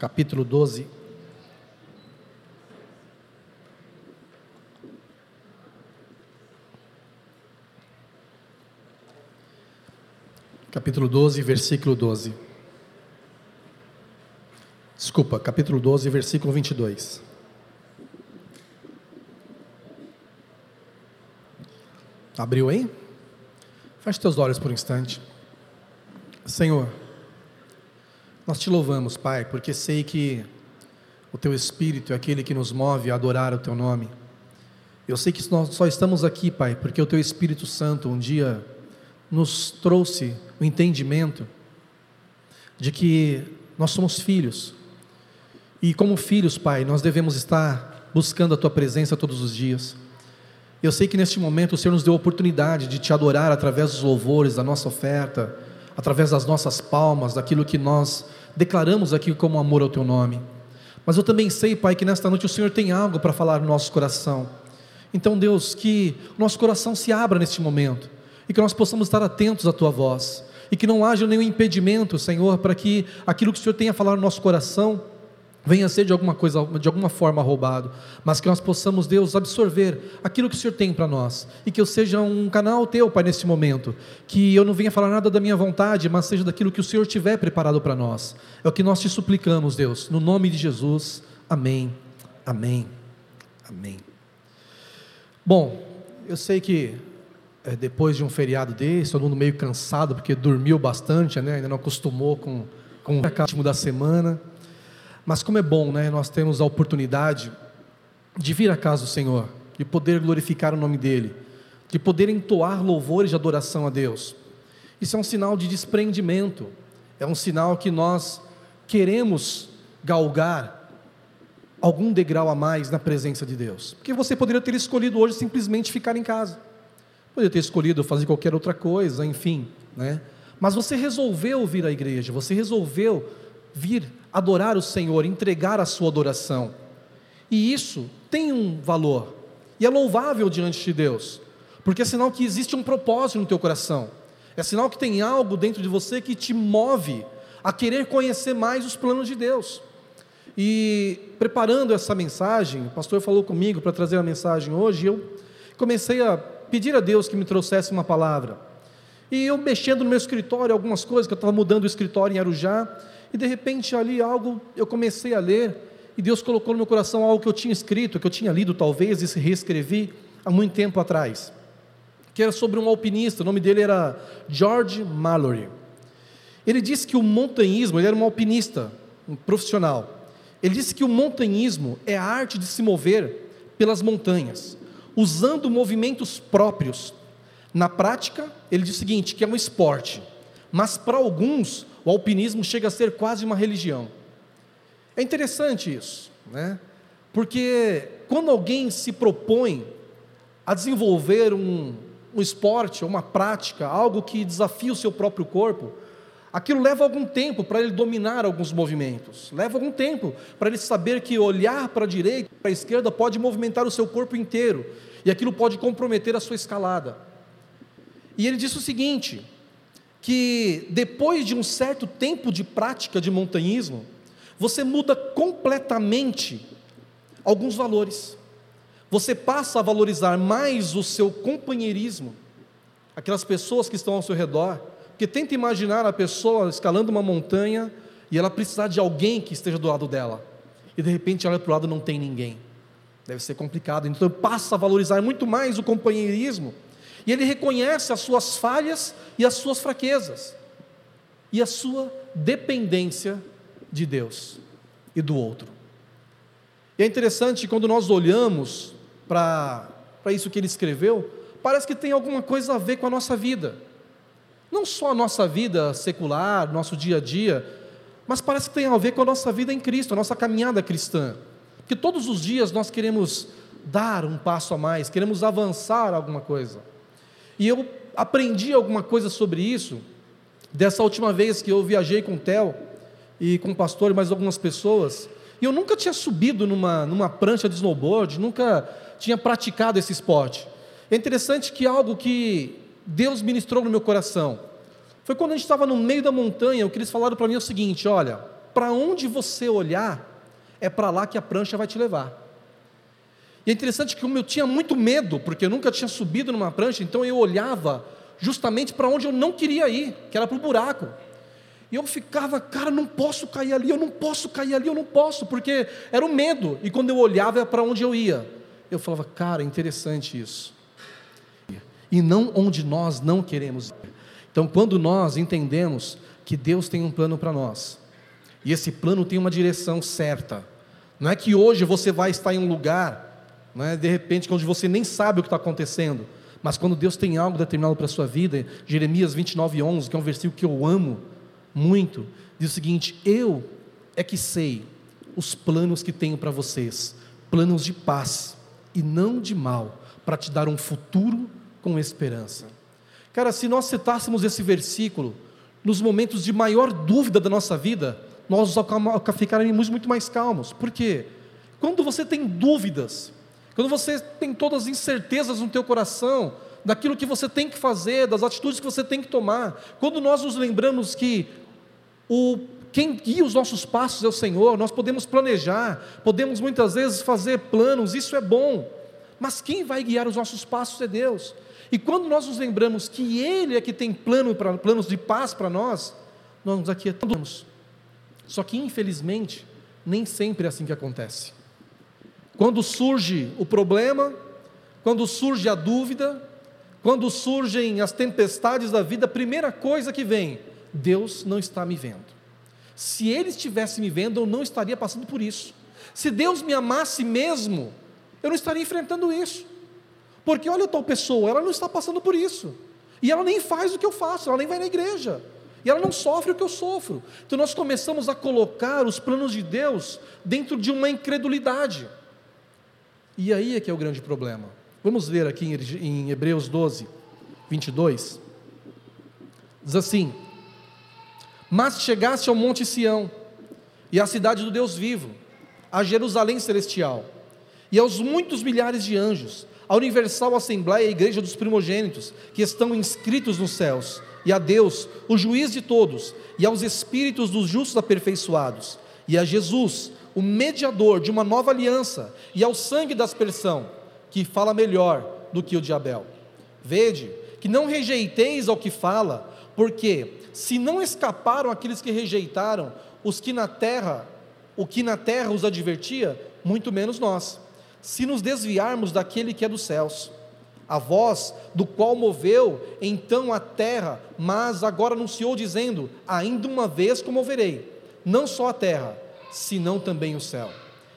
capítulo 12. Capítulo 12, versículo 12. Desculpa, capítulo 12, versículo 22. Abriu aí? Feche teus olhos por um instante. Senhor, nós te louvamos, Pai, porque sei que o Teu Espírito é aquele que nos move a adorar o Teu nome. Eu sei que nós só estamos aqui, Pai, porque o Teu Espírito Santo um dia nos trouxe o entendimento de que nós somos filhos. E como filhos, Pai, nós devemos estar buscando a Tua presença todos os dias. Eu sei que neste momento o Senhor nos deu a oportunidade de Te adorar através dos louvores, da nossa oferta, através das nossas palmas, daquilo que nós declaramos aqui como amor ao Teu nome. Mas eu também sei, Pai, que nesta noite o Senhor tem algo para falar no nosso coração. Então, Deus, que o nosso coração se abra neste momento e que nós possamos estar atentos à Tua voz e que não haja nenhum impedimento, Senhor, para que aquilo que o Senhor tenha a falar no nosso coração venha ser de alguma coisa, de alguma forma roubado, mas que nós possamos, Deus, absorver aquilo que o Senhor tem para nós, e que eu seja um canal teu, Pai, nesse momento, que eu não venha falar nada da minha vontade, mas seja daquilo que o Senhor tiver preparado para nós. É o que nós te suplicamos, Deus, no nome de Jesus. Amém. Amém. Amém. Bom, eu sei que é, depois de um feriado desse, todo mundo meio cansado porque dormiu bastante, né? Ainda não acostumou com, com o ritmo da semana. Mas como é bom, né? Nós temos a oportunidade de vir à casa do Senhor, de poder glorificar o nome dEle, de poder entoar louvores de adoração a Deus. Isso é um sinal de desprendimento, é um sinal que nós queremos galgar algum degrau a mais na presença de Deus. Porque você poderia ter escolhido hoje simplesmente ficar em casa, poderia ter escolhido fazer qualquer outra coisa, enfim, né? Mas você resolveu vir à igreja, você resolveu vir adorar o Senhor, entregar a sua adoração. E isso tem um valor, e é louvável diante de Deus, porque é sinal que existe um propósito no teu coração, é sinal que tem algo dentro de você que te move a querer conhecer mais os planos de Deus. E preparando essa mensagem, o pastor falou comigo para trazer a mensagem hoje, eu comecei a pedir a Deus que me trouxesse uma palavra. E eu mexendo no meu escritório, algumas coisas, que eu estava mudando o escritório em Arujá, e de repente ali algo eu comecei a ler e Deus colocou no meu coração algo que eu tinha escrito, que eu tinha lido talvez e reescrevi há muito tempo atrás, que era sobre um alpinista, o nome dele era George Mallory. Ele disse que o montanhismo, ele era um alpinista, um profissional. Ele disse que o montanhismo é a arte de se mover pelas montanhas, usando movimentos próprios. Na prática, ele diz o seguinte, que é um esporte, mas para alguns o alpinismo chega a ser quase uma religião. É interessante isso, né? Porque quando alguém se propõe a desenvolver um, um esporte, uma prática, algo que desafia o seu próprio corpo, aquilo leva algum tempo para ele dominar alguns movimentos, leva algum tempo para ele saber que olhar para a direita, para a esquerda pode movimentar o seu corpo inteiro, e aquilo pode comprometer a sua escalada. E ele disse o seguinte: que depois de um certo tempo de prática de montanhismo, você muda completamente alguns valores. Você passa a valorizar mais o seu companheirismo, aquelas pessoas que estão ao seu redor, porque tenta imaginar a pessoa escalando uma montanha e ela precisar de alguém que esteja do lado dela, e de repente ela para o lado não tem ninguém. Deve ser complicado, então passa a valorizar muito mais o companheirismo e ele reconhece as suas falhas e as suas fraquezas, e a sua dependência de Deus e do outro. E é interessante quando nós olhamos para isso que ele escreveu, parece que tem alguma coisa a ver com a nossa vida. Não só a nossa vida secular, nosso dia a dia, mas parece que tem a ver com a nossa vida em Cristo, a nossa caminhada cristã. Porque todos os dias nós queremos dar um passo a mais, queremos avançar alguma coisa. E eu aprendi alguma coisa sobre isso dessa última vez que eu viajei com o Theo e com o pastor e mais algumas pessoas. E eu nunca tinha subido numa, numa prancha de snowboard, nunca tinha praticado esse esporte. É interessante que algo que Deus ministrou no meu coração foi quando a gente estava no meio da montanha, o que eles falaram para mim é o seguinte: olha, para onde você olhar, é para lá que a prancha vai te levar. E é interessante que como eu tinha muito medo, porque eu nunca tinha subido numa prancha, então eu olhava justamente para onde eu não queria ir, que era para o buraco. E eu ficava, cara, não posso cair ali, eu não posso cair ali, eu não posso, porque era o medo. E quando eu olhava era para onde eu ia, eu falava, cara, interessante isso. E não onde nós não queremos ir. Então, quando nós entendemos que Deus tem um plano para nós, e esse plano tem uma direção certa, não é que hoje você vai estar em um lugar, não é de repente onde você nem sabe o que está acontecendo, mas quando Deus tem algo determinado para a sua vida, Jeremias 29, 11, que é um versículo que eu amo muito, diz o seguinte: Eu é que sei os planos que tenho para vocês, planos de paz e não de mal, para te dar um futuro com esperança. Cara, se nós citássemos esse versículo nos momentos de maior dúvida da nossa vida, nós ficaríamos muito mais calmos. Por quê? Quando você tem dúvidas, quando você tem todas as incertezas no teu coração, daquilo que você tem que fazer, das atitudes que você tem que tomar, quando nós nos lembramos que o quem guia os nossos passos é o Senhor, nós podemos planejar, podemos muitas vezes fazer planos, isso é bom, mas quem vai guiar os nossos passos é Deus. E quando nós nos lembramos que Ele é que tem plano pra, planos de paz para nós, nós nos aquietamos. Só que, infelizmente, nem sempre é assim que acontece. Quando surge o problema, quando surge a dúvida, quando surgem as tempestades da vida, a primeira coisa que vem, Deus não está me vendo. Se Ele estivesse me vendo, eu não estaria passando por isso. Se Deus me amasse mesmo, eu não estaria enfrentando isso. Porque olha tal pessoa, ela não está passando por isso. E ela nem faz o que eu faço, ela nem vai na igreja. E ela não sofre o que eu sofro. Então nós começamos a colocar os planos de Deus dentro de uma incredulidade. E aí é que é o grande problema. Vamos ler aqui em Hebreus 12, 22. Diz assim: Mas chegaste ao monte Sião, e à cidade do Deus vivo, a Jerusalém celestial, e aos muitos milhares de anjos, a universal assembleia e igreja dos primogênitos, que estão inscritos nos céus, e a Deus, o juiz de todos, e aos espíritos dos justos aperfeiçoados, e a Jesus, o mediador de uma nova aliança, e ao sangue da aspersão, que fala melhor do que o de Abel. Vede que não rejeiteis ao que fala, porque se não escaparam aqueles que rejeitaram, os que na terra, o que na terra os advertia, muito menos nós se nos desviarmos daquele que é dos céus. A voz do qual moveu então a terra, mas agora anunciou, dizendo: Ainda uma vez comoverei, não só a terra, senão também o céu.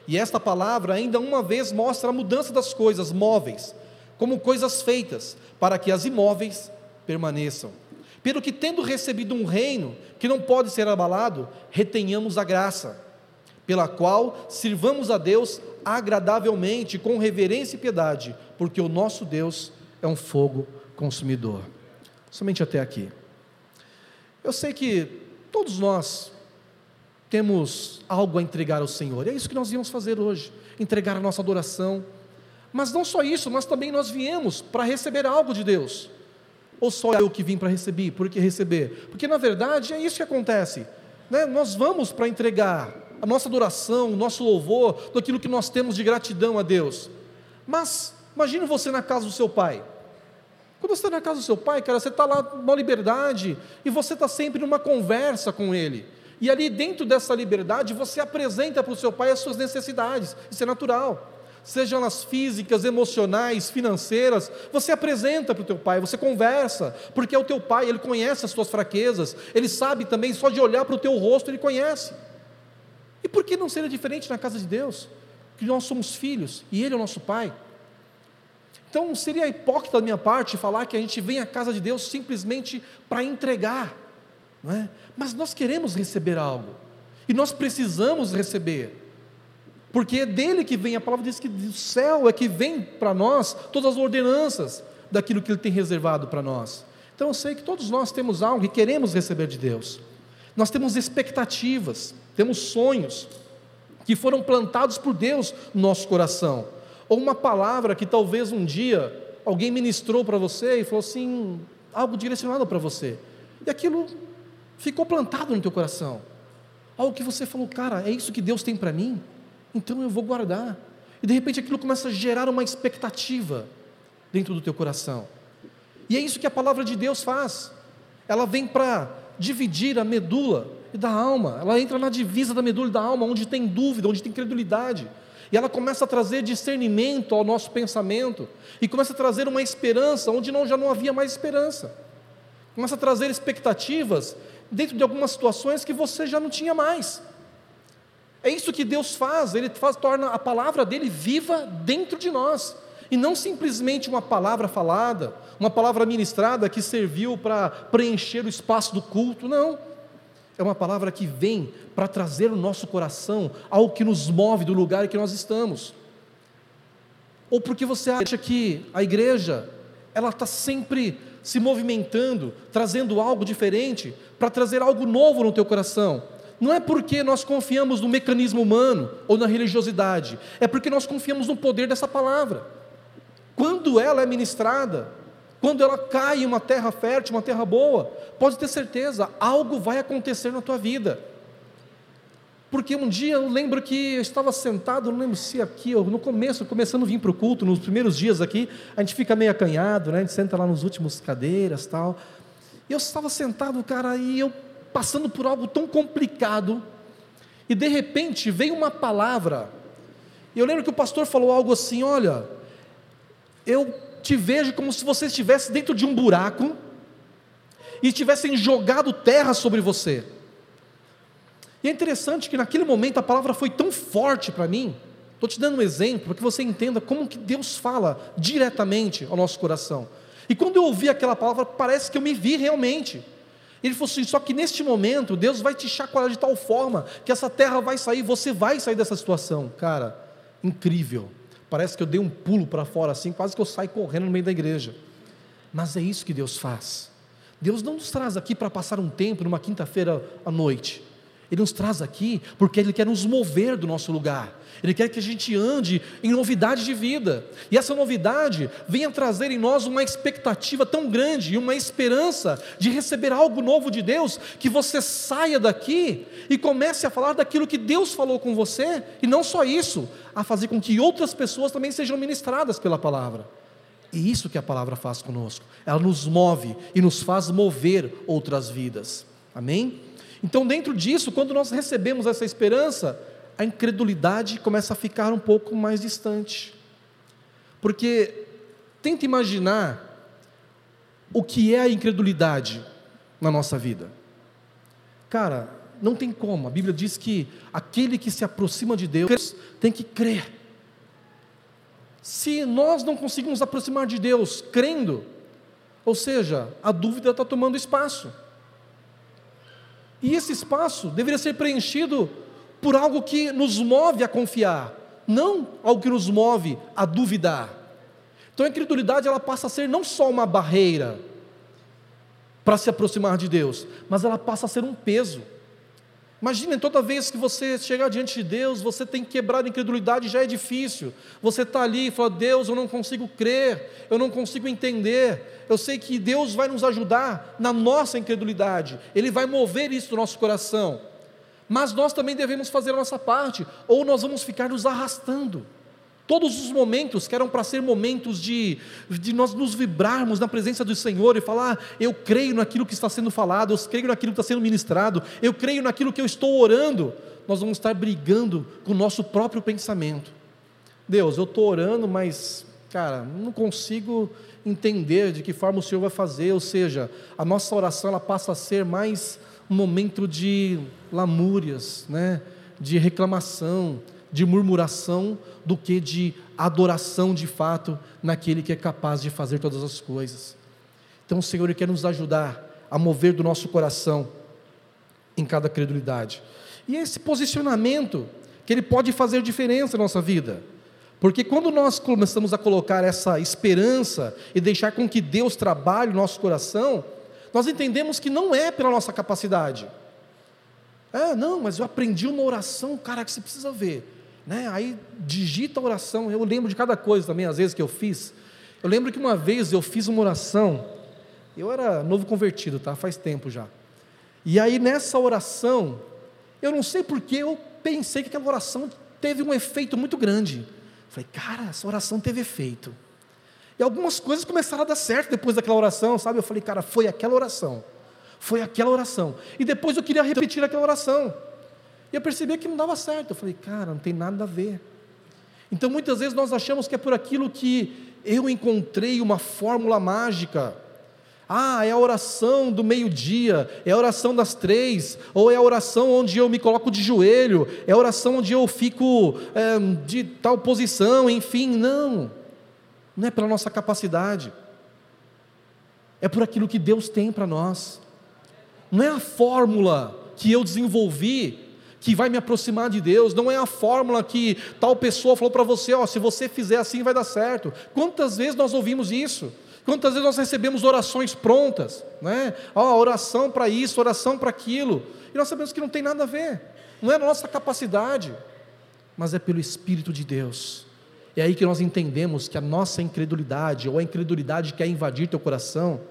E esta palavra, ainda uma vez, mostra a mudança das coisas móveis, como coisas feitas, para que as imóveis permaneçam. Pelo que, tendo recebido um reino que não pode ser abalado, retenhamos a graça, pela qual sirvamos a Deus agradavelmente, com reverência e piedade, porque o nosso Deus é um fogo consumidor. Somente até aqui. Eu sei que todos nós temos algo a entregar ao Senhor, é isso que nós viemos fazer hoje, entregar a nossa adoração. Mas não só isso, mas também nós viemos para receber algo de Deus. Ou só eu que vim para receber, por que receber? Porque na verdade é isso que acontece. Né? Nós vamos para entregar a nossa adoração, o nosso louvor, daquilo que nós temos de gratidão a Deus. Mas imagine você na casa do seu pai. Quando você está na casa do seu pai, cara, você está lá numa liberdade e você está sempre numa conversa com ele. E ali dentro dessa liberdade você apresenta para o seu pai as suas necessidades. Isso é natural. Sejam elas físicas, emocionais, financeiras, você apresenta para o teu pai, você conversa, porque é o teu pai, ele conhece as suas fraquezas, ele sabe também, só de olhar para o teu rosto, ele conhece. E por que não seria diferente na casa de Deus? Que nós somos filhos e Ele é o nosso Pai. Então seria hipócrita da minha parte falar que a gente vem à casa de Deus simplesmente para entregar, não é? Mas nós queremos receber algo, e nós precisamos receber, porque é dele que vem, a palavra diz que do céu é que vem para nós todas as ordenanças daquilo que Ele tem reservado para nós. Então eu sei que todos nós temos algo e queremos receber de Deus, nós temos expectativas, temos sonhos que foram plantados por Deus no nosso coração, ou uma palavra que talvez um dia alguém ministrou para você e falou assim, algo direcionado para você, e aquilo ficou plantado no teu coração. Algo que você falou, cara, é isso que Deus tem para mim? Então eu vou guardar. E de repente aquilo começa a gerar uma expectativa dentro do teu coração. E é isso que a palavra de Deus faz. Ela vem para dividir a medula da alma. Ela entra na divisa da medula e da alma, onde tem dúvida, onde tem credulidade. E ela começa a trazer discernimento ao nosso pensamento. E começa a trazer uma esperança onde não, já não havia mais esperança. Começa a trazer expectativas dentro de algumas situações que você já não tinha mais. É isso que Deus faz, Ele faz, torna a palavra dele viva dentro de nós. E não simplesmente uma palavra falada, uma palavra ministrada que serviu para preencher o espaço do culto, não. É uma palavra que vem para trazer no nosso coração algo que nos move do lugar em que nós estamos. Ou porque você acha que a igreja, ela está sempre se movimentando, trazendo algo diferente, para trazer algo novo no teu coração. Não é porque nós confiamos no mecanismo humano ou na religiosidade, é porque nós confiamos no poder dessa palavra. Quando ela é ministrada, quando ela cai em uma terra fértil, uma terra boa, pode ter certeza, algo vai acontecer na tua vida. Porque um dia eu lembro que eu estava sentado, não lembro se aqui, no começo, começando a vir para o culto, nos primeiros dias aqui, a gente fica meio acanhado, né? a gente senta lá nos últimos cadeiras tal. E eu estava sentado, cara, e eu passando por algo tão complicado, e de repente veio uma palavra. Eu lembro que o pastor falou algo assim: olha, eu te vejo como se você estivesse dentro de um buraco e tivessem jogado terra sobre você. E é interessante que naquele momento a palavra foi tão forte para mim. Estou te dando um exemplo para que você entenda como que Deus fala diretamente ao nosso coração. E quando eu ouvi aquela palavra, parece que eu me vi realmente. Ele falou assim: só que neste momento, Deus vai te chacoalhar de tal forma que essa terra vai sair, você vai sair dessa situação. Cara, incrível. Parece que eu dei um pulo para fora assim, quase que eu saio correndo no meio da igreja. Mas é isso que Deus faz. Deus não nos traz aqui para passar um tempo numa quinta-feira à noite. Ele nos traz aqui porque Ele quer nos mover do nosso lugar. Ele quer que a gente ande em novidade de vida. E essa novidade venha trazer em nós uma expectativa tão grande e uma esperança de receber algo novo de Deus, que você saia daqui e comece a falar daquilo que Deus falou com você, e não só isso, a fazer com que outras pessoas também sejam ministradas pela palavra. E isso que a palavra faz conosco. Ela nos move e nos faz mover outras vidas. Amém? Então, dentro disso, quando nós recebemos essa esperança, a incredulidade começa a ficar um pouco mais distante. Porque tenta imaginar o que é a incredulidade na nossa vida. Cara, não tem como. A Bíblia diz que aquele que se aproxima de Deus tem que crer. Se nós não conseguimos aproximar de Deus crendo, ou seja, a dúvida está tomando espaço. E esse espaço deveria ser preenchido por algo que nos move a confiar, não algo que nos move a duvidar. Então a incredulidade ela passa a ser não só uma barreira para se aproximar de Deus, mas ela passa a ser um peso. Imaginem, toda vez que você chegar diante de Deus, você tem que quebrar a incredulidade, já é difícil. Você está ali e fala: Deus, eu não consigo crer, eu não consigo entender. Eu sei que Deus vai nos ajudar na nossa incredulidade, Ele vai mover isso no nosso coração. Mas nós também devemos fazer a nossa parte, ou nós vamos ficar nos arrastando. Todos os momentos que eram para ser momentos de, de nós nos vibrarmos na presença do Senhor e falar: eu creio naquilo que está sendo falado, eu creio naquilo que está sendo ministrado, eu creio naquilo que eu estou orando, nós vamos estar brigando com o nosso próprio pensamento. Deus, eu estou orando, mas, cara, não consigo entender de que forma o Senhor vai fazer, ou seja, a nossa oração ela passa a ser mais um momento de lamúrias, né? de reclamação, de murmuração do que de adoração de fato naquele que é capaz de fazer todas as coisas. Então o Senhor quer nos ajudar a mover do nosso coração em cada credulidade. E esse posicionamento que ele pode fazer diferença na nossa vida. Porque quando nós começamos a colocar essa esperança e deixar com que Deus trabalhe o nosso coração, nós entendemos que não é pela nossa capacidade. É, não, mas eu aprendi uma oração, cara, que você precisa ver. Né? Aí digita a oração. Eu lembro de cada coisa também, às vezes que eu fiz. Eu lembro que uma vez eu fiz uma oração. Eu era novo convertido, tá? Faz tempo já. E aí nessa oração Eu não sei porque eu pensei que aquela oração teve um efeito muito grande. Falei, cara, essa oração teve efeito. E algumas coisas começaram a dar certo depois daquela oração, sabe? Eu falei, cara, foi aquela oração. Foi aquela oração. E depois eu queria repetir aquela oração. E eu percebi que não dava certo. Eu falei, cara, não tem nada a ver. Então muitas vezes nós achamos que é por aquilo que eu encontrei uma fórmula mágica. Ah, é a oração do meio-dia, é a oração das três, ou é a oração onde eu me coloco de joelho, é a oração onde eu fico é, de tal posição, enfim, não, não é pela nossa capacidade, é por aquilo que Deus tem para nós, não é a fórmula que eu desenvolvi que vai me aproximar de Deus, não é a fórmula que tal pessoa falou para você, ó, se você fizer assim vai dar certo. Quantas vezes nós ouvimos isso? Quantas vezes nós recebemos orações prontas, né? Ó, oração para isso, oração para aquilo, e nós sabemos que não tem nada a ver, não é a nossa capacidade, mas é pelo Espírito de Deus. É aí que nós entendemos que a nossa incredulidade, ou a incredulidade que quer invadir teu coração,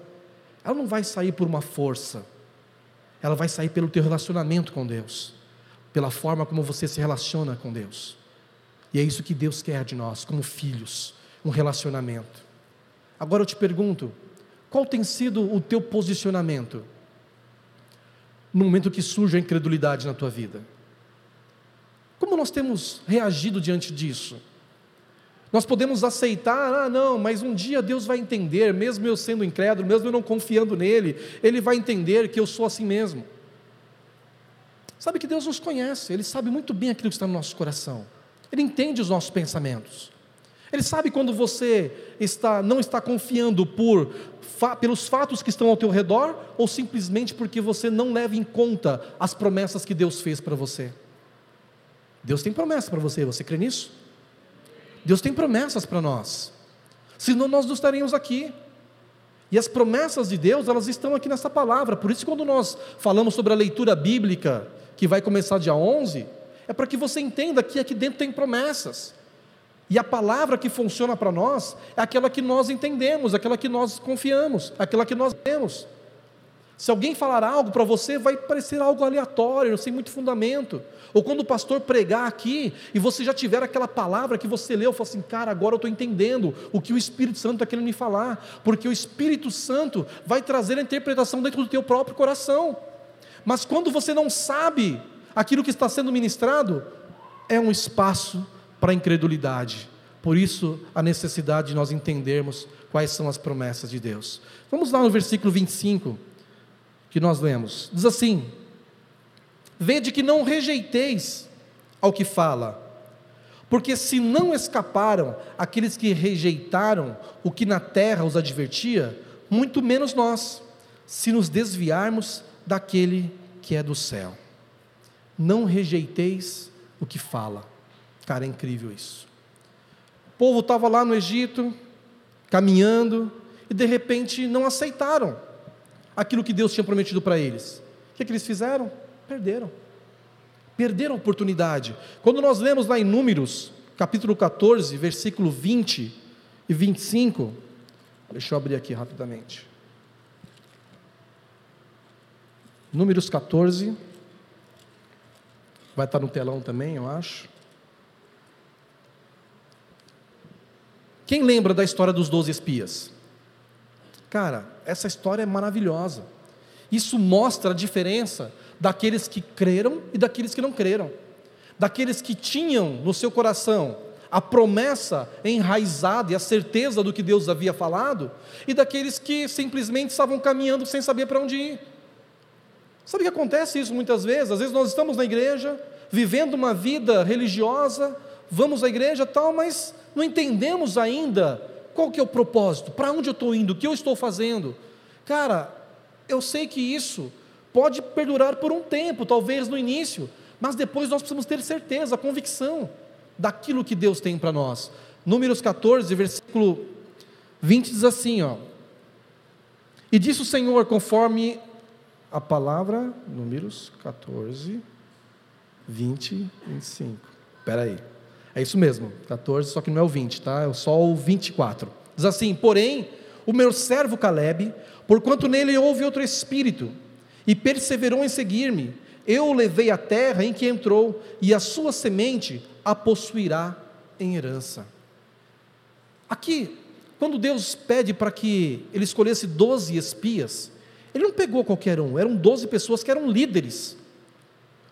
ela não vai sair por uma força, ela vai sair pelo teu relacionamento com Deus pela forma como você se relaciona com Deus. E é isso que Deus quer de nós, como filhos, um relacionamento. Agora eu te pergunto, qual tem sido o teu posicionamento no momento que surge a incredulidade na tua vida? Como nós temos reagido diante disso? Nós podemos aceitar, ah, não, mas um dia Deus vai entender, mesmo eu sendo incrédulo, mesmo eu não confiando nele, Ele vai entender que eu sou assim mesmo. Sabe que Deus nos conhece, Ele sabe muito bem aquilo que está no nosso coração, Ele entende os nossos pensamentos, Ele sabe quando você está, não está confiando por, pelos fatos que estão ao teu redor ou simplesmente porque você não leva em conta as promessas que Deus fez para você. Deus tem promessas para você, você crê nisso? Deus tem promessas para nós, senão nós não estaríamos aqui. E as promessas de Deus, elas estão aqui nessa palavra. Por isso, quando nós falamos sobre a leitura bíblica, que vai começar dia 11, é para que você entenda que aqui dentro tem promessas. E a palavra que funciona para nós é aquela que nós entendemos, aquela que nós confiamos, aquela que nós temos. Se alguém falar algo para você, vai parecer algo aleatório, sem muito fundamento. Ou quando o pastor pregar aqui e você já tiver aquela palavra que você leu, fala assim, cara, agora eu estou entendendo o que o Espírito Santo está querendo me falar, porque o Espírito Santo vai trazer a interpretação dentro do teu próprio coração. Mas quando você não sabe aquilo que está sendo ministrado, é um espaço para incredulidade. Por isso, a necessidade de nós entendermos quais são as promessas de Deus. Vamos lá no versículo 25, que nós lemos. Diz assim: Vede que não rejeiteis ao que fala, porque se não escaparam aqueles que rejeitaram o que na terra os advertia, muito menos nós, se nos desviarmos daquele que é do céu. Não rejeiteis o que fala. Cara, é incrível isso. O povo estava lá no Egito, caminhando, e de repente não aceitaram aquilo que Deus tinha prometido para eles. O que, é que eles fizeram? Perderam. Perderam a oportunidade. Quando nós lemos lá em Números, capítulo 14, versículo 20 e 25, deixa eu abrir aqui rapidamente. Números 14. Vai estar no telão também, eu acho. Quem lembra da história dos doze espias? Cara, essa história é maravilhosa. Isso mostra a diferença daqueles que creram e daqueles que não creram. Daqueles que tinham no seu coração a promessa enraizada e a certeza do que Deus havia falado, e daqueles que simplesmente estavam caminhando sem saber para onde ir. Sabe que acontece isso muitas vezes? Às vezes nós estamos na igreja, vivendo uma vida religiosa, vamos à igreja tal, mas não entendemos ainda qual que é o propósito, para onde eu estou indo, o que eu estou fazendo. Cara, eu sei que isso pode perdurar por um tempo, talvez no início, mas depois nós precisamos ter certeza, convicção daquilo que Deus tem para nós. Números 14, versículo 20 diz assim, ó: E disse o Senhor conforme a palavra, Números 14, 20, 25. Espera aí. É isso mesmo, 14, só que não é o 20, tá? É só o 24. Diz assim: Porém, o meu servo Caleb, porquanto nele houve outro espírito, e perseverou em seguir-me, eu levei a terra em que entrou, e a sua semente a possuirá em herança. Aqui, quando Deus pede para que ele escolhesse doze espias, ele não pegou qualquer um, eram doze pessoas que eram líderes,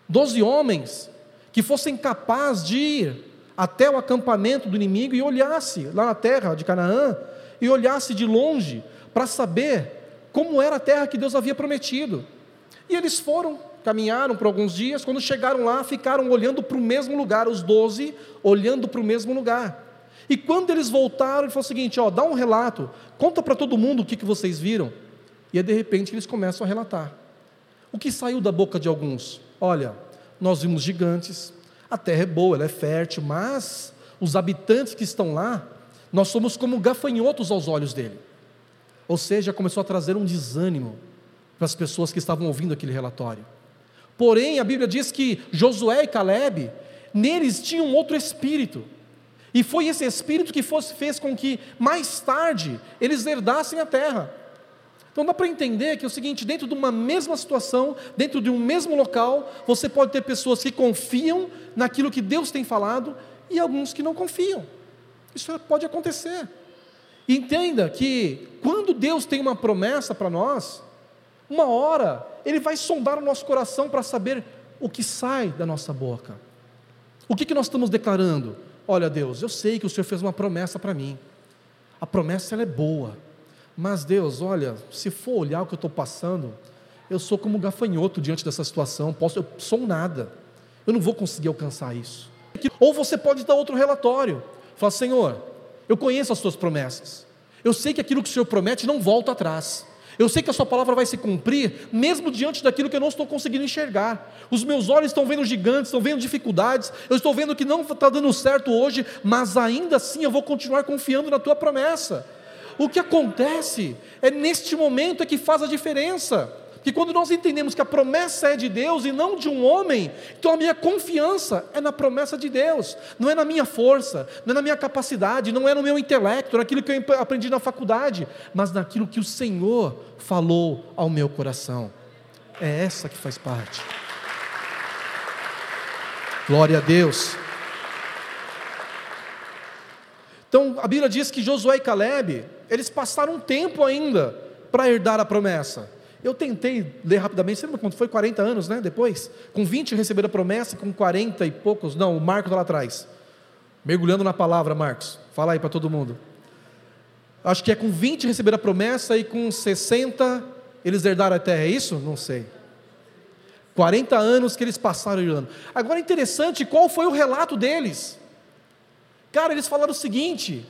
doze homens que fossem capazes de ir até o acampamento do inimigo e olhasse lá na terra de Canaã e olhasse de longe para saber como era a terra que Deus havia prometido. E eles foram, caminharam por alguns dias, quando chegaram lá, ficaram olhando para o mesmo lugar, os doze olhando para o mesmo lugar. E quando eles voltaram, ele falou o seguinte: ó, dá um relato, conta para todo mundo o que, que vocês viram. E de repente, eles começam a relatar. O que saiu da boca de alguns? Olha, nós vimos gigantes, a terra é boa, ela é fértil, mas os habitantes que estão lá, nós somos como gafanhotos aos olhos dele. Ou seja, começou a trazer um desânimo para as pessoas que estavam ouvindo aquele relatório. Porém, a Bíblia diz que Josué e Caleb, neles tinham outro espírito. E foi esse espírito que fosse, fez com que mais tarde eles herdassem a terra. Então dá para entender que é o seguinte: dentro de uma mesma situação, dentro de um mesmo local, você pode ter pessoas que confiam naquilo que Deus tem falado e alguns que não confiam. Isso pode acontecer. Entenda que quando Deus tem uma promessa para nós, uma hora Ele vai sondar o nosso coração para saber o que sai da nossa boca. O que, que nós estamos declarando? Olha, Deus, eu sei que o Senhor fez uma promessa para mim. A promessa ela é boa. Mas Deus, olha, se for olhar o que eu estou passando, eu sou como um gafanhoto diante dessa situação, posso, eu sou um nada, eu não vou conseguir alcançar isso. Ou você pode dar outro relatório, falar, Senhor, eu conheço as suas promessas, eu sei que aquilo que o Senhor promete não volta atrás, eu sei que a sua palavra vai se cumprir, mesmo diante daquilo que eu não estou conseguindo enxergar. Os meus olhos estão vendo gigantes, estão vendo dificuldades, eu estou vendo que não está dando certo hoje, mas ainda assim eu vou continuar confiando na tua promessa. O que acontece é neste momento é que faz a diferença. Que quando nós entendemos que a promessa é de Deus e não de um homem, então a minha confiança é na promessa de Deus, não é na minha força, não é na minha capacidade, não é no meu intelecto, naquilo que eu aprendi na faculdade, mas naquilo que o Senhor falou ao meu coração. É essa que faz parte. Glória a Deus. Então a Bíblia diz que Josué e Caleb, eles passaram um tempo ainda para herdar a promessa. Eu tentei ler rapidamente, você lembra quanto foi? 40 anos, né? Depois? Com 20 receberam a promessa, com 40 e poucos, não, o Marcos está lá atrás. Mergulhando na palavra, Marcos. Fala aí para todo mundo. Acho que é com 20 receberam a promessa e com 60 eles herdaram a terra, é isso? Não sei. 40 anos que eles passaram herdando. Agora interessante, qual foi o relato deles? Cara, eles falaram o seguinte: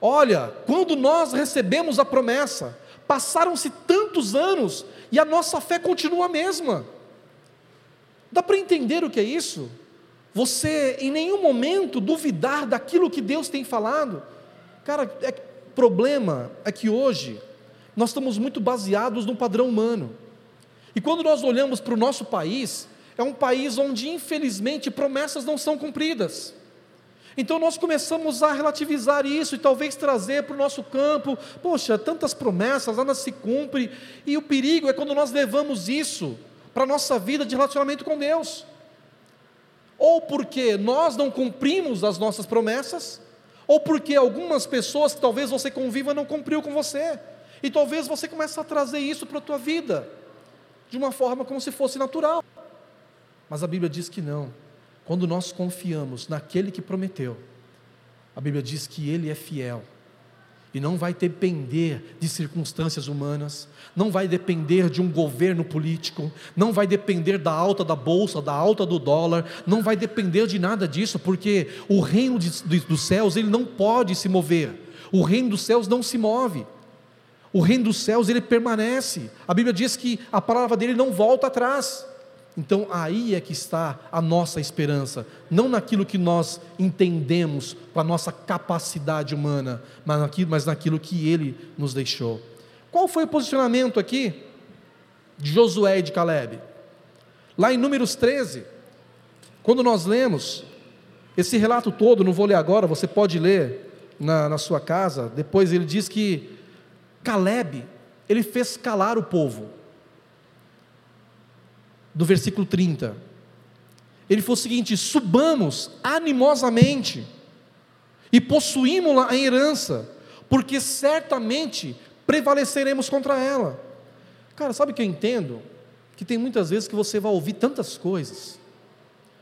olha, quando nós recebemos a promessa, passaram-se tantos anos e a nossa fé continua a mesma. Dá para entender o que é isso? Você em nenhum momento duvidar daquilo que Deus tem falado. Cara, é, problema é que hoje nós estamos muito baseados no padrão humano. E quando nós olhamos para o nosso país, é um país onde infelizmente promessas não são cumpridas. Então nós começamos a relativizar isso e talvez trazer para o nosso campo, poxa, tantas promessas, nada se cumpre, e o perigo é quando nós levamos isso para a nossa vida de relacionamento com Deus. Ou porque nós não cumprimos as nossas promessas, ou porque algumas pessoas que talvez você conviva não cumpriu com você. E talvez você comece a trazer isso para a tua vida, de uma forma como se fosse natural. Mas a Bíblia diz que não. Quando nós confiamos naquele que prometeu, a Bíblia diz que ele é fiel e não vai depender de circunstâncias humanas, não vai depender de um governo político, não vai depender da alta da bolsa, da alta do dólar, não vai depender de nada disso, porque o reino de, de, dos céus ele não pode se mover, o reino dos céus não se move. O reino dos céus ele permanece. A Bíblia diz que a palavra dele não volta atrás. Então aí é que está a nossa esperança, não naquilo que nós entendemos com a nossa capacidade humana, mas naquilo, mas naquilo que Ele nos deixou. Qual foi o posicionamento aqui de Josué e de Caleb? Lá em Números 13, quando nós lemos esse relato todo, não vou ler agora, você pode ler na, na sua casa, depois ele diz que Caleb, ele fez calar o povo do versículo 30. Ele falou o seguinte: subamos animosamente e possuímos-la a herança, porque certamente prevaleceremos contra ela. Cara, sabe o que eu entendo? Que tem muitas vezes que você vai ouvir tantas coisas,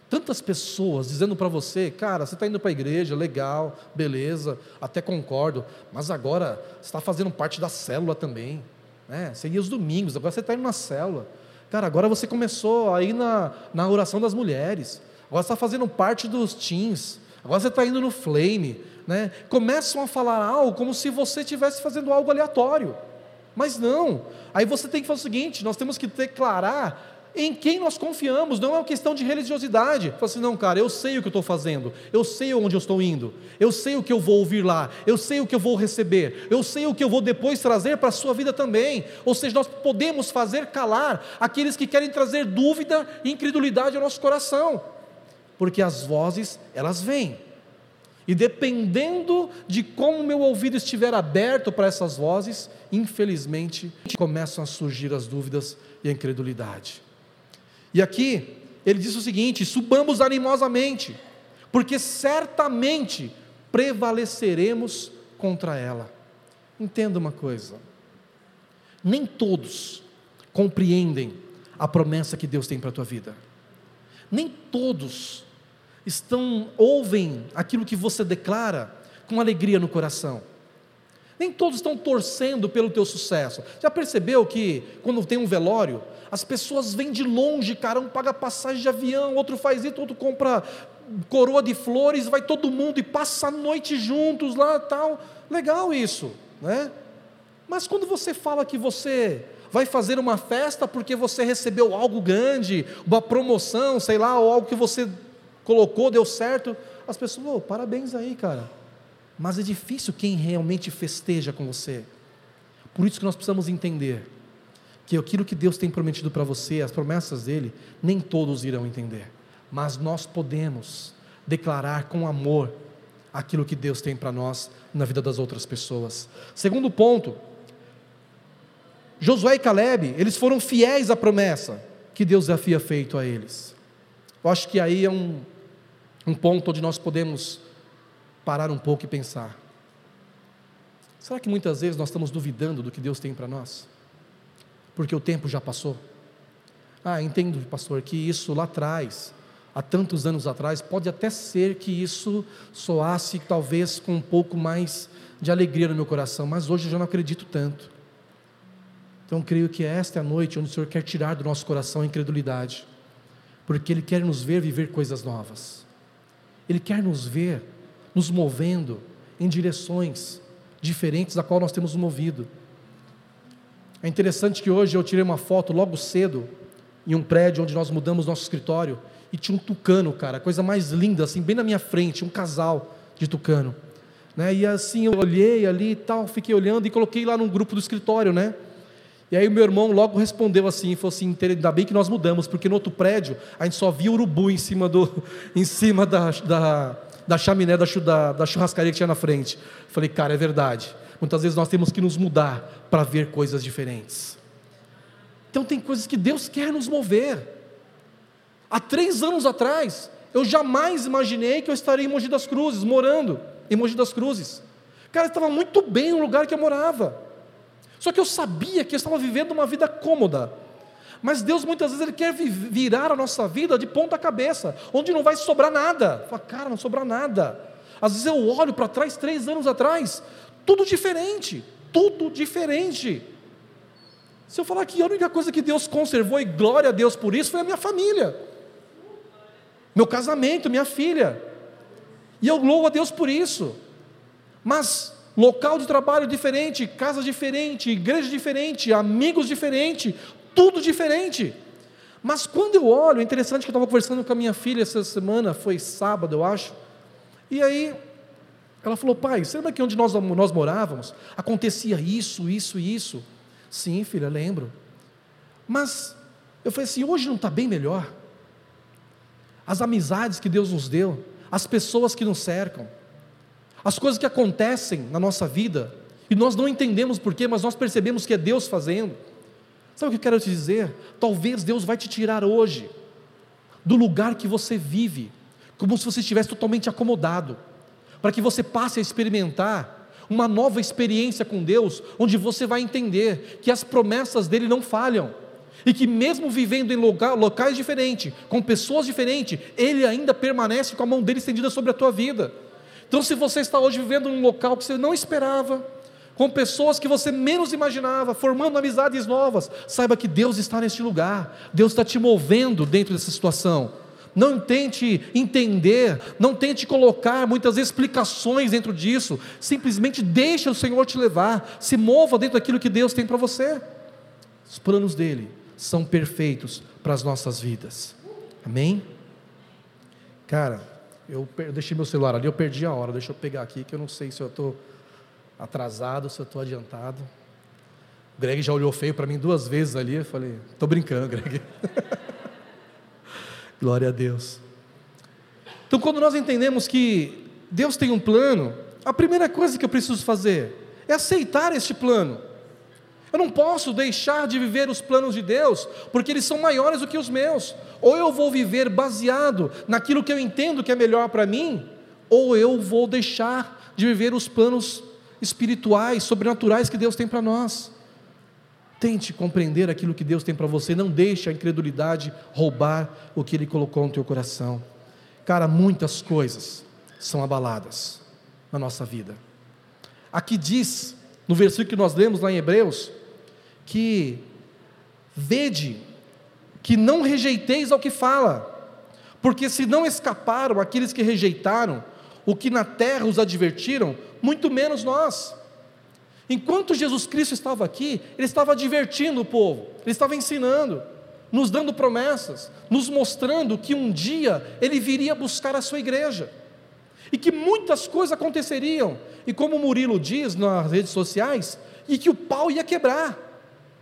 tantas pessoas dizendo para você, cara, você está indo para a igreja, legal, beleza, até concordo, mas agora você está fazendo parte da célula também, né? Você ia os domingos, agora você está indo na célula. Cara, agora você começou a ir na, na oração das mulheres, agora você está fazendo parte dos teens, agora você está indo no flame, né? Começam a falar algo como se você estivesse fazendo algo aleatório. Mas não. Aí você tem que fazer o seguinte: nós temos que declarar em quem nós confiamos, não é uma questão de religiosidade. Fala assim, não, cara, eu sei o que eu estou fazendo, eu sei onde eu estou indo, eu sei o que eu vou ouvir lá, eu sei o que eu vou receber, eu sei o que eu vou depois trazer para a sua vida também. Ou seja, nós podemos fazer calar aqueles que querem trazer dúvida e incredulidade ao nosso coração, porque as vozes, elas vêm. E dependendo de como meu ouvido estiver aberto para essas vozes, infelizmente começam a surgir as dúvidas e a incredulidade. E aqui ele diz o seguinte: subamos animosamente, porque certamente prevaleceremos contra ela. Entenda uma coisa: nem todos compreendem a promessa que Deus tem para a tua vida, nem todos estão ouvem aquilo que você declara com alegria no coração. Nem todos estão torcendo pelo teu sucesso. Já percebeu que quando tem um velório, as pessoas vêm de longe, cara, um paga passagem de avião, outro faz isso, outro compra coroa de flores, vai todo mundo e passa a noite juntos lá, tal. Legal isso, né? Mas quando você fala que você vai fazer uma festa porque você recebeu algo grande, uma promoção, sei lá, ou algo que você colocou, deu certo. As pessoas, oh, parabéns aí, cara. Mas é difícil quem realmente festeja com você. Por isso que nós precisamos entender que aquilo que Deus tem prometido para você, as promessas dele, nem todos irão entender. Mas nós podemos declarar com amor aquilo que Deus tem para nós na vida das outras pessoas. Segundo ponto, Josué e Caleb, eles foram fiéis à promessa que Deus havia feito a eles. Eu acho que aí é um, um ponto onde nós podemos parar um pouco e pensar: será que muitas vezes nós estamos duvidando do que Deus tem para nós? Porque o tempo já passou. Ah, entendo, pastor, que isso lá atrás, há tantos anos atrás, pode até ser que isso soasse talvez com um pouco mais de alegria no meu coração, mas hoje eu já não acredito tanto. Então creio que esta é a noite onde o Senhor quer tirar do nosso coração a incredulidade, porque Ele quer nos ver viver coisas novas. Ele quer nos ver nos movendo em direções diferentes da qual nós temos movido. É interessante que hoje eu tirei uma foto logo cedo em um prédio onde nós mudamos nosso escritório e tinha um tucano, cara, coisa mais linda, assim, bem na minha frente, um casal de tucano. Né? E assim eu olhei ali e tal, fiquei olhando e coloquei lá no grupo do escritório, né? E aí o meu irmão logo respondeu assim, falou assim, ainda bem que nós mudamos, porque no outro prédio a gente só via urubu em cima, do, em cima da, da, da chaminé da, da, da churrascaria que tinha na frente. Falei, cara, é verdade. Muitas vezes nós temos que nos mudar para ver coisas diferentes. Então tem coisas que Deus quer nos mover. Há três anos atrás, eu jamais imaginei que eu estaria em Mogi das Cruzes, morando em Mogi das Cruzes. Cara, estava muito bem no lugar que eu morava. Só que eu sabia que eu estava vivendo uma vida cômoda. Mas Deus muitas vezes ele quer virar a nossa vida de ponta cabeça, onde não vai sobrar nada. Fala, cara, não sobra nada. Às vezes eu olho para trás, três anos atrás, tudo diferente, tudo diferente. Se eu falar que a única coisa que Deus conservou, e glória a Deus por isso, foi a minha família, meu casamento, minha filha. E eu louvo a Deus por isso. Mas local de trabalho diferente, casa diferente, igreja diferente, amigos diferente, tudo diferente. Mas quando eu olho, interessante que eu estava conversando com a minha filha essa semana, foi sábado, eu acho, e aí ela falou, pai, você lembra que onde nós, nós morávamos acontecia isso, isso e isso? Sim, filha, lembro. Mas eu falei assim, hoje não está bem melhor? As amizades que Deus nos deu, as pessoas que nos cercam, as coisas que acontecem na nossa vida, e nós não entendemos porquê, mas nós percebemos que é Deus fazendo. Sabe o que eu quero te dizer? Talvez Deus vai te tirar hoje do lugar que você vive, como se você estivesse totalmente acomodado, para que você passe a experimentar uma nova experiência com Deus, onde você vai entender que as promessas dele não falham. E que mesmo vivendo em locais diferentes, com pessoas diferentes, Ele ainda permanece com a mão dele estendida sobre a tua vida. Então, se você está hoje vivendo num local que você não esperava, com pessoas que você menos imaginava, formando amizades novas, saiba que Deus está neste lugar, Deus está te movendo dentro dessa situação. Não tente entender, não tente colocar muitas explicações dentro disso, simplesmente deixa o Senhor te levar, se mova dentro daquilo que Deus tem para você. Os planos dele são perfeitos para as nossas vidas. Amém? Cara, eu, eu deixei meu celular ali, eu perdi a hora. Deixa eu pegar aqui, que eu não sei se eu estou atrasado, se eu estou adiantado. O Greg já olhou feio para mim duas vezes ali. Eu falei, estou brincando, Greg. Glória a Deus. Então, quando nós entendemos que Deus tem um plano, a primeira coisa que eu preciso fazer é aceitar este plano. Eu não posso deixar de viver os planos de Deus, porque eles são maiores do que os meus. Ou eu vou viver baseado naquilo que eu entendo que é melhor para mim, ou eu vou deixar de viver os planos espirituais, sobrenaturais que Deus tem para nós. Tente compreender aquilo que Deus tem para você, não deixe a incredulidade roubar o que Ele colocou no teu coração. Cara, muitas coisas são abaladas na nossa vida. Aqui diz, no versículo que nós lemos lá em Hebreus, que vede que não rejeiteis ao que fala, porque se não escaparam aqueles que rejeitaram, o que na terra os advertiram, muito menos nós. Enquanto Jesus Cristo estava aqui, Ele estava divertindo o povo, Ele estava ensinando, nos dando promessas, nos mostrando que um dia Ele viria buscar a sua igreja, e que muitas coisas aconteceriam, e como o Murilo diz nas redes sociais, e que o pau ia quebrar.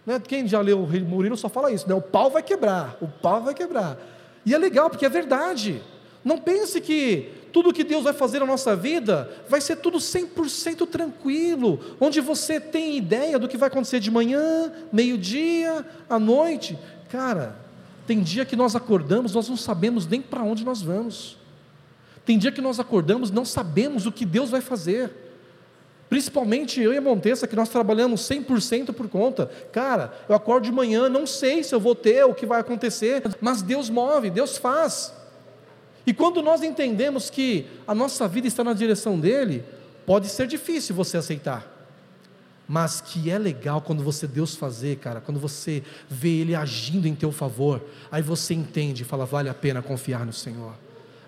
Né? Quem já leu o Murilo só fala isso, né? o pau vai quebrar, o pau vai quebrar. E é legal, porque é verdade. Não pense que tudo que Deus vai fazer na nossa vida vai ser tudo 100% tranquilo, onde você tem ideia do que vai acontecer de manhã, meio-dia, à noite. Cara, tem dia que nós acordamos, nós não sabemos nem para onde nós vamos. Tem dia que nós acordamos, não sabemos o que Deus vai fazer. Principalmente eu e a Montessa, que nós trabalhamos 100% por conta. Cara, eu acordo de manhã, não sei se eu vou ter, o que vai acontecer, mas Deus move, Deus faz. E quando nós entendemos que a nossa vida está na direção dele, pode ser difícil você aceitar. Mas que é legal quando você Deus fazer, cara, quando você vê ele agindo em teu favor, aí você entende e fala, vale a pena confiar no Senhor.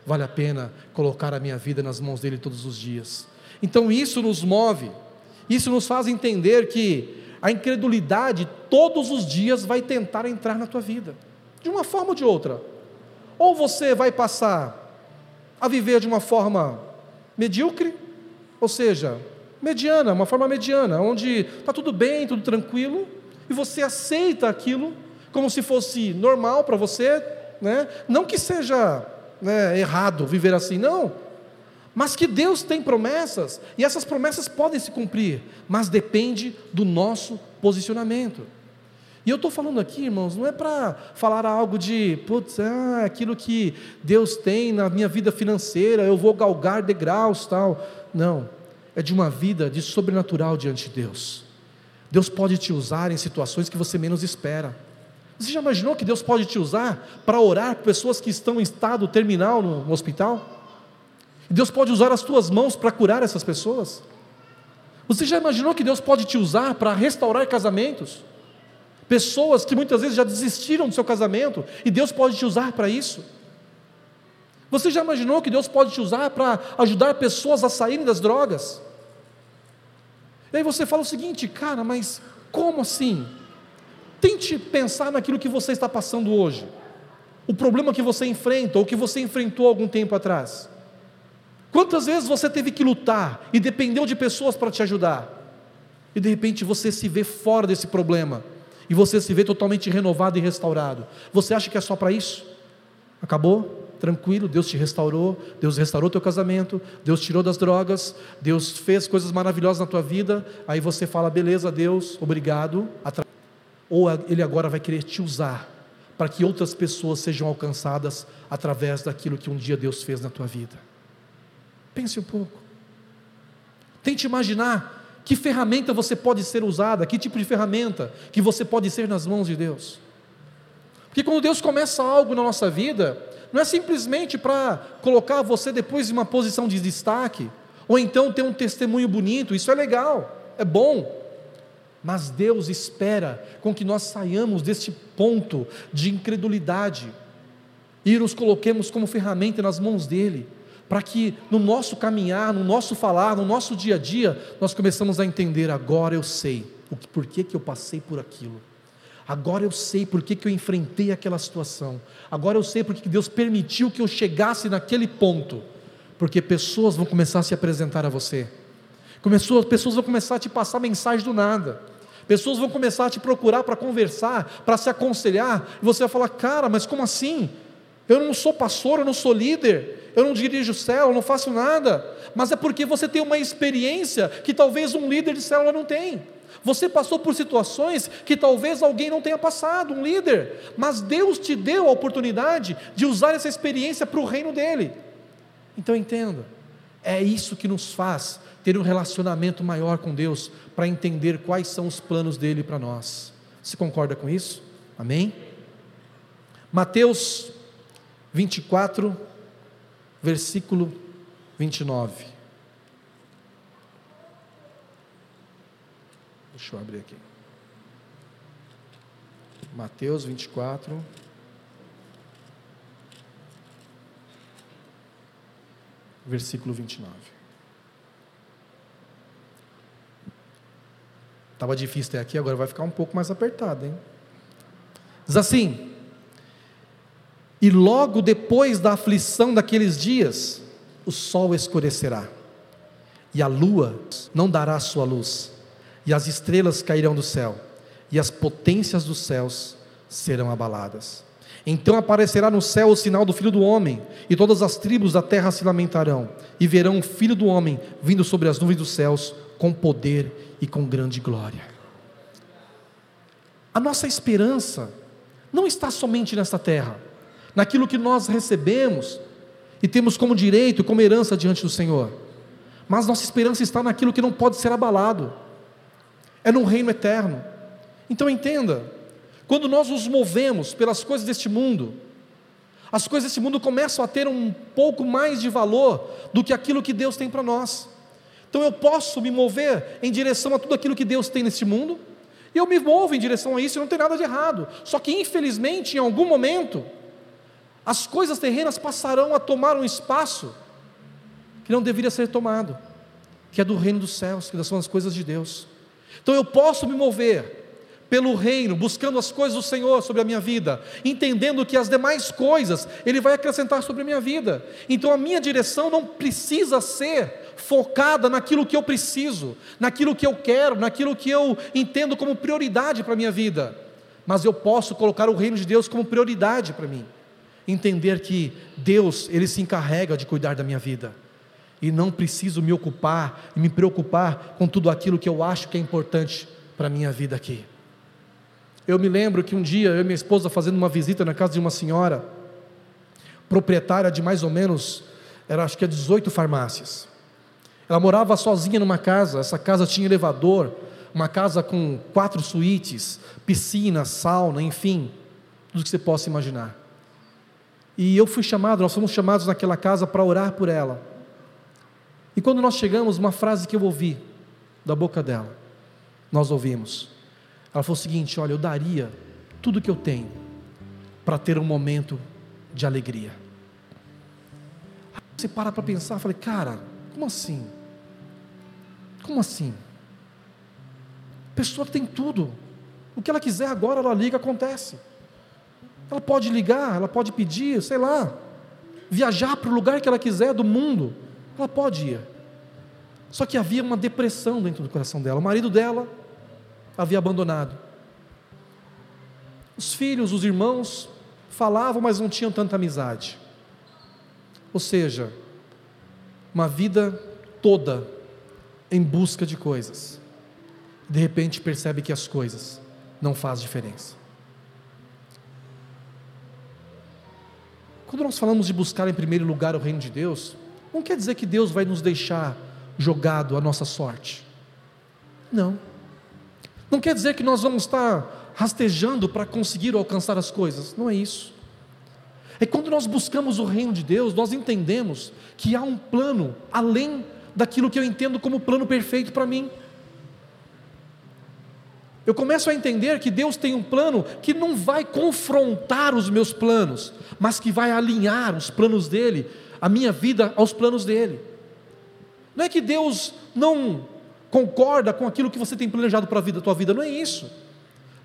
Vale a pena colocar a minha vida nas mãos dele todos os dias. Então isso nos move, isso nos faz entender que a incredulidade todos os dias vai tentar entrar na tua vida, de uma forma ou de outra. Ou você vai passar a viver de uma forma medíocre, ou seja, mediana, uma forma mediana, onde está tudo bem, tudo tranquilo, e você aceita aquilo como se fosse normal para você, né? não que seja né, errado viver assim, não mas que Deus tem promessas, e essas promessas podem se cumprir, mas depende do nosso posicionamento. E eu estou falando aqui, irmãos, não é para falar algo de, putz, ah, aquilo que Deus tem na minha vida financeira, eu vou galgar degraus, tal. Não, é de uma vida de sobrenatural diante de Deus. Deus pode te usar em situações que você menos espera. Você já imaginou que Deus pode te usar para orar por pessoas que estão em estado terminal no hospital? Deus pode usar as tuas mãos para curar essas pessoas. Você já imaginou que Deus pode te usar para restaurar casamentos? Pessoas que muitas vezes já desistiram do seu casamento e Deus pode te usar para isso. Você já imaginou que Deus pode te usar para ajudar pessoas a saírem das drogas? E aí você fala o seguinte, cara, mas como assim? Tente pensar naquilo que você está passando hoje, o problema que você enfrenta ou que você enfrentou algum tempo atrás. Quantas vezes você teve que lutar e dependeu de pessoas para te ajudar? E de repente você se vê fora desse problema e você se vê totalmente renovado e restaurado. Você acha que é só para isso? Acabou? Tranquilo, Deus te restaurou, Deus restaurou teu casamento, Deus tirou das drogas, Deus fez coisas maravilhosas na tua vida. Aí você fala, beleza, Deus, obrigado. ou ele agora vai querer te usar para que outras pessoas sejam alcançadas através daquilo que um dia Deus fez na tua vida? Pense um pouco. Tente imaginar que ferramenta você pode ser usada, que tipo de ferramenta que você pode ser nas mãos de Deus. Porque quando Deus começa algo na nossa vida, não é simplesmente para colocar você depois em uma posição de destaque, ou então ter um testemunho bonito, isso é legal, é bom. Mas Deus espera com que nós saiamos deste ponto de incredulidade e nos coloquemos como ferramenta nas mãos dele para que no nosso caminhar, no nosso falar, no nosso dia a dia, nós começamos a entender, agora eu sei o que, por que, que eu passei por aquilo. Agora eu sei por que, que eu enfrentei aquela situação. Agora eu sei por que, Deus permitiu que eu chegasse naquele ponto. Porque pessoas vão começar a se apresentar a você. Começou, pessoas vão começar a te passar mensagem do nada. Pessoas vão começar a te procurar para conversar, para se aconselhar. E você vai falar, cara, mas como assim? Eu não sou pastor, eu não sou líder, eu não dirijo célula, não faço nada. Mas é porque você tem uma experiência que talvez um líder de célula não tem. Você passou por situações que talvez alguém não tenha passado, um líder, mas Deus te deu a oportunidade de usar essa experiência para o reino dele. Então entenda, é isso que nos faz ter um relacionamento maior com Deus, para entender quais são os planos dele para nós. Você concorda com isso? Amém? Mateus 24, versículo 29. Deixa eu abrir aqui. Mateus 24. Versículo 29. Estava difícil até aqui, agora vai ficar um pouco mais apertado, hein? Diz assim: e logo depois da aflição daqueles dias, o sol escurecerá, e a lua não dará sua luz, e as estrelas cairão do céu, e as potências dos céus serão abaladas. Então aparecerá no céu o sinal do Filho do Homem, e todas as tribos da terra se lamentarão, e verão o Filho do Homem vindo sobre as nuvens dos céus, com poder e com grande glória. A nossa esperança não está somente nesta terra, naquilo que nós recebemos e temos como direito, como herança diante do Senhor. Mas nossa esperança está naquilo que não pode ser abalado, é no reino eterno. Então entenda, quando nós nos movemos pelas coisas deste mundo, as coisas deste mundo começam a ter um pouco mais de valor do que aquilo que Deus tem para nós. Então eu posso me mover em direção a tudo aquilo que Deus tem neste mundo, e eu me movo em direção a isso, e não tem nada de errado. Só que infelizmente, em algum momento, as coisas terrenas passarão a tomar um espaço que não deveria ser tomado, que é do reino dos céus, que são as coisas de Deus. Então eu posso me mover pelo reino, buscando as coisas do Senhor sobre a minha vida, entendendo que as demais coisas Ele vai acrescentar sobre a minha vida. Então a minha direção não precisa ser focada naquilo que eu preciso, naquilo que eu quero, naquilo que eu entendo como prioridade para a minha vida, mas eu posso colocar o reino de Deus como prioridade para mim entender que Deus, Ele se encarrega de cuidar da minha vida. E não preciso me ocupar e me preocupar com tudo aquilo que eu acho que é importante para a minha vida aqui. Eu me lembro que um dia eu e minha esposa fazendo uma visita na casa de uma senhora, proprietária de mais ou menos, era acho que é 18 farmácias. Ela morava sozinha numa casa, essa casa tinha elevador, uma casa com quatro suítes, piscina, sauna, enfim, tudo que você possa imaginar. E eu fui chamado, nós fomos chamados naquela casa para orar por ela. E quando nós chegamos, uma frase que eu ouvi da boca dela, nós ouvimos. Ela falou o seguinte: Olha, eu daria tudo que eu tenho para ter um momento de alegria. Você para para pensar, falei, cara, como assim? Como assim? A pessoa tem tudo. O que ela quiser agora, ela liga, acontece. Ela pode ligar, ela pode pedir, sei lá, viajar para o lugar que ela quiser do mundo. Ela pode ir. Só que havia uma depressão dentro do coração dela. O marido dela havia abandonado. Os filhos, os irmãos falavam, mas não tinham tanta amizade. Ou seja, uma vida toda em busca de coisas. De repente percebe que as coisas não faz diferença. Quando nós falamos de buscar em primeiro lugar o reino de Deus, não quer dizer que Deus vai nos deixar jogado à nossa sorte. Não. Não quer dizer que nós vamos estar rastejando para conseguir alcançar as coisas. Não é isso. É quando nós buscamos o reino de Deus, nós entendemos que há um plano além daquilo que eu entendo como plano perfeito para mim. Eu começo a entender que Deus tem um plano que não vai confrontar os meus planos, mas que vai alinhar os planos dele, a minha vida aos planos dele. Não é que Deus não concorda com aquilo que você tem planejado para a vida, tua vida, não é isso.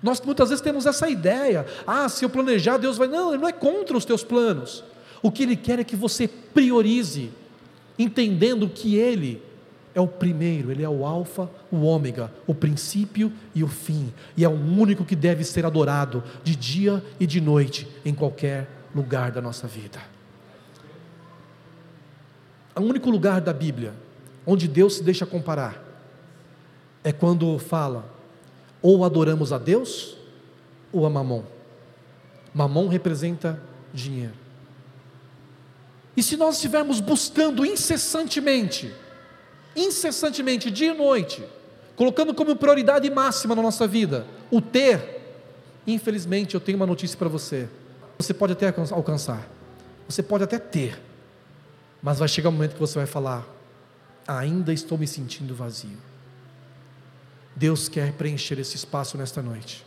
Nós muitas vezes temos essa ideia, ah, se eu planejar, Deus vai. Não, Ele não é contra os teus planos. O que Ele quer é que você priorize, entendendo que Ele é o primeiro, Ele é o Alfa, o Ômega, o princípio e o fim, e é o único que deve ser adorado de dia e de noite, em qualquer lugar da nossa vida. O único lugar da Bíblia onde Deus se deixa comparar é quando fala: ou adoramos a Deus ou a Mamon. Mamon representa dinheiro. E se nós estivermos buscando incessantemente, incessantemente, dia e noite, colocando como prioridade máxima na nossa vida o ter, infelizmente eu tenho uma notícia para você. Você pode até alcançar, você pode até ter, mas vai chegar um momento que você vai falar: ainda estou me sentindo vazio. Deus quer preencher esse espaço nesta noite.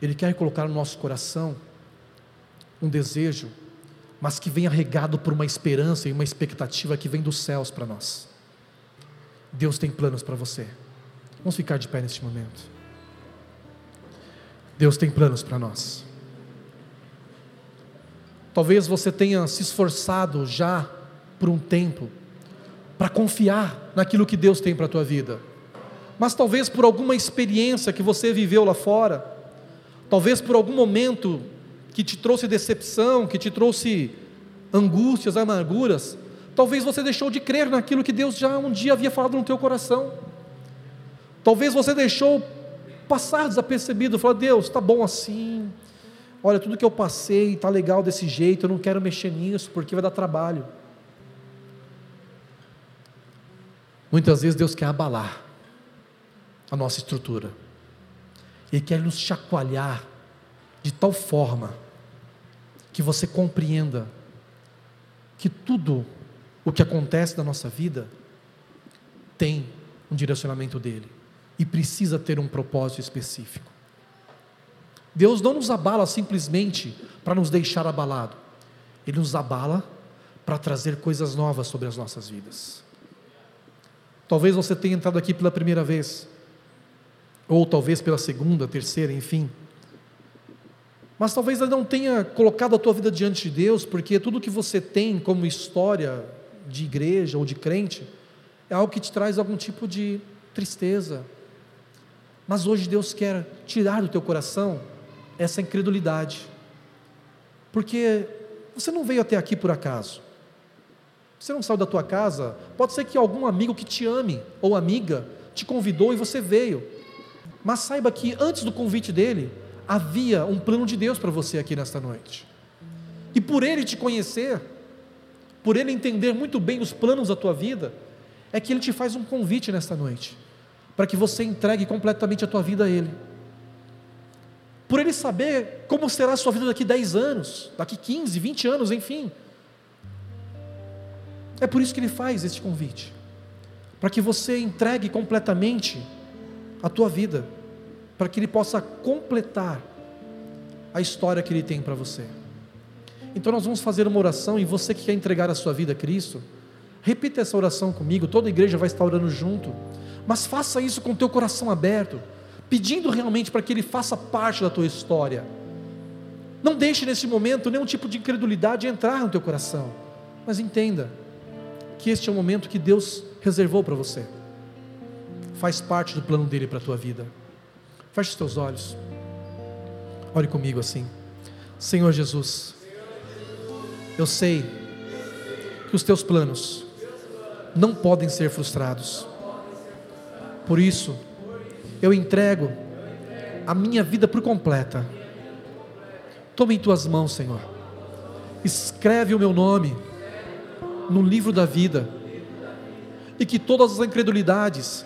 Ele quer colocar no nosso coração um desejo, mas que venha regado por uma esperança e uma expectativa que vem dos céus para nós. Deus tem planos para você. Vamos ficar de pé neste momento. Deus tem planos para nós. Talvez você tenha se esforçado já por um tempo para confiar naquilo que Deus tem para a tua vida mas talvez por alguma experiência que você viveu lá fora, talvez por algum momento que te trouxe decepção, que te trouxe angústias, amarguras, talvez você deixou de crer naquilo que Deus já um dia havia falado no teu coração. Talvez você deixou passar desapercebido, falou: Deus, está bom assim. Olha, tudo que eu passei está legal desse jeito, eu não quero mexer nisso porque vai dar trabalho. Muitas vezes Deus quer abalar a nossa estrutura. Ele quer nos chacoalhar de tal forma que você compreenda que tudo o que acontece na nossa vida tem um direcionamento dele e precisa ter um propósito específico. Deus não nos abala simplesmente para nos deixar abalado, Ele nos abala para trazer coisas novas sobre as nossas vidas. Talvez você tenha entrado aqui pela primeira vez ou talvez pela segunda, terceira, enfim. Mas talvez ela não tenha colocado a tua vida diante de Deus, porque tudo que você tem como história de igreja ou de crente é algo que te traz algum tipo de tristeza. Mas hoje Deus quer tirar do teu coração essa incredulidade. Porque você não veio até aqui por acaso. Você não saiu da tua casa, pode ser que algum amigo que te ame ou amiga te convidou e você veio. Mas saiba que antes do convite dele, havia um plano de Deus para você aqui nesta noite. E por ele te conhecer, por ele entender muito bem os planos da tua vida, é que ele te faz um convite nesta noite, para que você entregue completamente a tua vida a ele. Por ele saber como será a sua vida daqui 10 anos, daqui 15, 20 anos, enfim. É por isso que ele faz este convite, para que você entregue completamente a tua vida, para que Ele possa completar a história que Ele tem para você. Então nós vamos fazer uma oração e você que quer entregar a sua vida a Cristo, repita essa oração comigo, toda a igreja vai estar orando junto, mas faça isso com o teu coração aberto, pedindo realmente para que Ele faça parte da tua história. Não deixe nesse momento nenhum tipo de incredulidade entrar no teu coração, mas entenda que este é o momento que Deus reservou para você faz parte do plano dele para a tua vida. Feche os teus olhos. Ore comigo assim. Senhor Jesus, eu sei que os teus planos não podem ser frustrados. Por isso, eu entrego a minha vida por completa. Toma em tuas mãos, Senhor. Escreve o meu nome no livro da vida. E que todas as incredulidades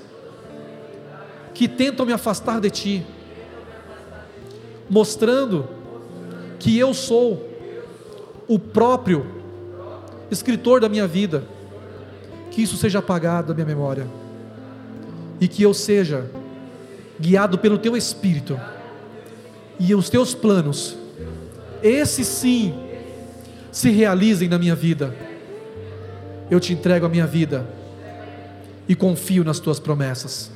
que tentam me afastar de ti, mostrando que eu sou o próprio escritor da minha vida, que isso seja apagado da minha memória e que eu seja guiado pelo teu espírito e os teus planos, esses sim, se realizem na minha vida. Eu te entrego a minha vida e confio nas tuas promessas,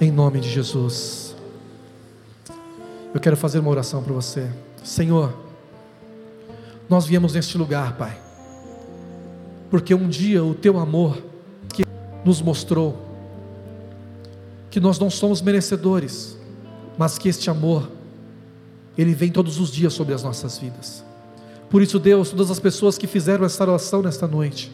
em nome de Jesus. Eu quero fazer uma oração para você, Senhor. Nós viemos neste lugar, Pai, porque um dia o teu amor que nos mostrou que nós não somos merecedores, mas que este amor, ele vem todos os dias sobre as nossas vidas. Por isso, Deus, todas as pessoas que fizeram essa oração nesta noite,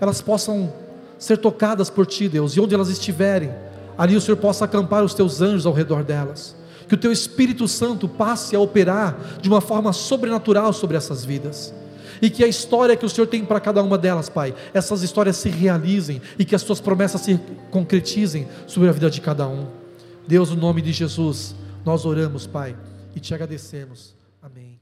elas possam ser tocadas por Ti, Deus, e onde elas estiverem, ali o Senhor possa acampar os Teus anjos ao redor delas, que o Teu Espírito Santo passe a operar de uma forma sobrenatural sobre essas vidas e que a história que o Senhor tem para cada uma delas, Pai, essas histórias se realizem e que as tuas promessas se concretizem sobre a vida de cada um. Deus, no nome de Jesus, nós oramos, Pai, e te agradecemos. Amém.